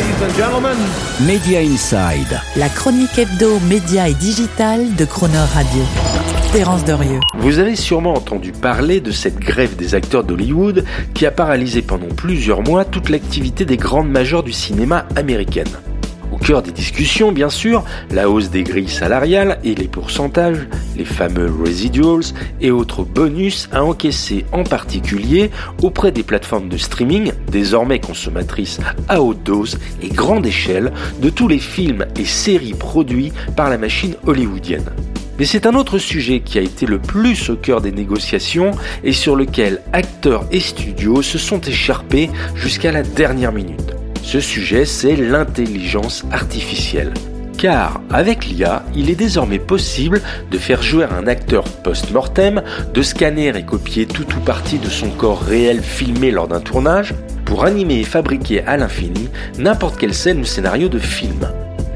ladies and gentlemen. Media Inside. La chronique hebdo, média et digital de Croner Radio. Terence Dorieux. Vous avez sûrement entendu parler de cette grève des acteurs d'Hollywood qui a paralysé pendant plusieurs mois toute l'activité des grandes majors du cinéma américaine. Au cœur des discussions, bien sûr, la hausse des grilles salariales et les pourcentages, les fameux residuals et autres bonus à encaisser en particulier auprès des plateformes de streaming, désormais consommatrices à haute dose et grande échelle de tous les films et séries produits par la machine hollywoodienne. Mais c'est un autre sujet qui a été le plus au cœur des négociations et sur lequel acteurs et studios se sont écharpés jusqu'à la dernière minute. Ce sujet, c'est l'intelligence artificielle. Car avec l'IA, il est désormais possible de faire jouer un acteur post-mortem, de scanner et copier tout ou partie de son corps réel filmé lors d'un tournage, pour animer et fabriquer à l'infini n'importe quelle scène ou scénario de film.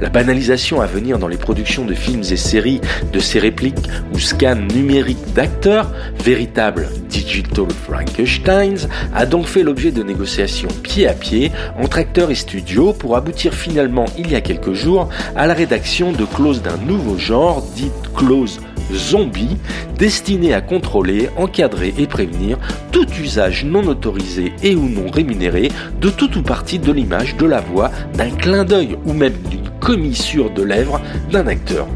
La banalisation à venir dans les productions de films et séries de ces répliques ou scans numériques d'acteurs, véritables digital Frankensteins, a donc fait l'objet de négociations pied à pied entre acteurs et studios pour aboutir finalement il y a quelques jours à la rédaction de clauses d'un nouveau genre, dite clause zombie, destinées à contrôler, encadrer et prévenir tout usage non autorisé et ou non rémunéré de tout ou partie de l'image, de la voix, d'un clin d'œil ou même d'une commissure de lèvres d'un acteur.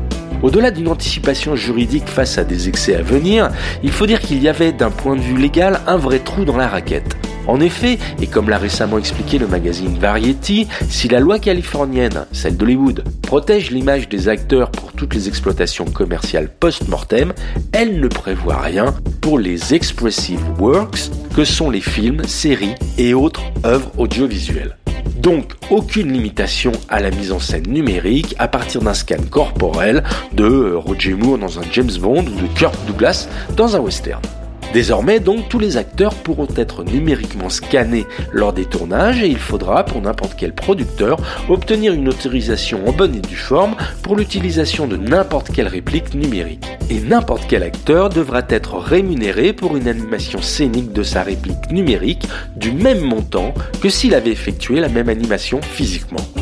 Au-delà d'une anticipation juridique face à des excès à venir, il faut dire qu'il y avait d'un point de vue légal un vrai trou dans la raquette. En effet, et comme l'a récemment expliqué le magazine Variety, si la loi californienne, celle d'Hollywood, protège l'image des acteurs pour toutes les exploitations commerciales post-mortem, elle ne prévoit rien pour les expressive works que sont les films, séries et autres œuvres audiovisuelles. Donc aucune limitation à la mise en scène numérique à partir d'un scan corporel de Roger Moore dans un James Bond ou de Kirk Douglas dans un western. Désormais, donc, tous les acteurs pourront être numériquement scannés lors des tournages et il faudra, pour n'importe quel producteur, obtenir une autorisation en bonne et due forme pour l'utilisation de n'importe quelle réplique numérique. Et n'importe quel acteur devra être rémunéré pour une animation scénique de sa réplique numérique du même montant que s'il avait effectué la même animation physiquement.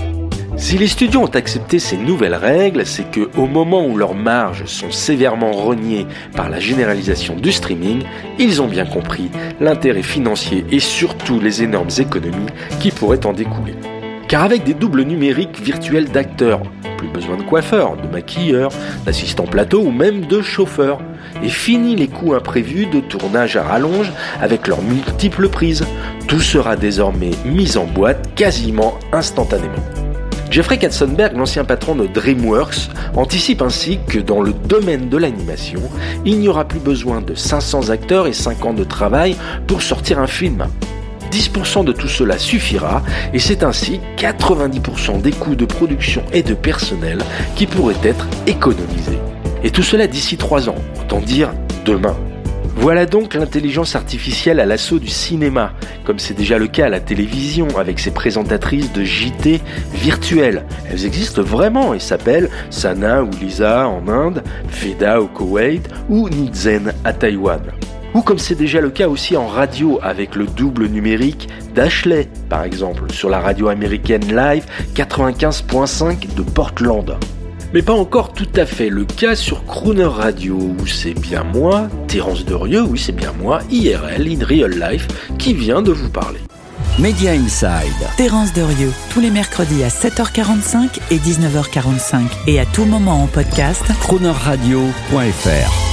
Si les studios ont accepté ces nouvelles règles, c'est que au moment où leurs marges sont sévèrement rognées par la généralisation du streaming, ils ont bien compris l'intérêt financier et surtout les énormes économies qui pourraient en découler. Car avec des doubles numériques virtuels d'acteurs, plus besoin de coiffeurs, de maquilleurs, d'assistants plateau ou même de chauffeurs. Et fini les coûts imprévus de tournage à rallonge avec leurs multiples prises. Tout sera désormais mis en boîte quasiment instantanément. Jeffrey Katzenberg, l'ancien patron de DreamWorks, anticipe ainsi que dans le domaine de l'animation, il n'y aura plus besoin de 500 acteurs et 5 ans de travail pour sortir un film. 10% de tout cela suffira et c'est ainsi 90% des coûts de production et de personnel qui pourraient être économisés. Et tout cela d'ici 3 ans, autant dire demain. Voilà donc l'intelligence artificielle à l'assaut du cinéma, comme c'est déjà le cas à la télévision avec ses présentatrices de JT virtuelles. Elles existent vraiment et s'appellent Sana ou Lisa en Inde, Feda au Koweït ou Nizen à Taïwan. Ou comme c'est déjà le cas aussi en radio avec le double numérique d'Ashley, par exemple, sur la radio américaine live 95.5 de Portland. Mais pas encore tout à fait le cas sur Crooner Radio, où c'est bien moi, Terence Derieux, oui c'est bien moi, IRL, in real life, qui vient de vous parler. Media Inside. Terence Derieux, tous les mercredis à 7h45 et 19h45 et à tout moment en podcast. Cronerradio.fr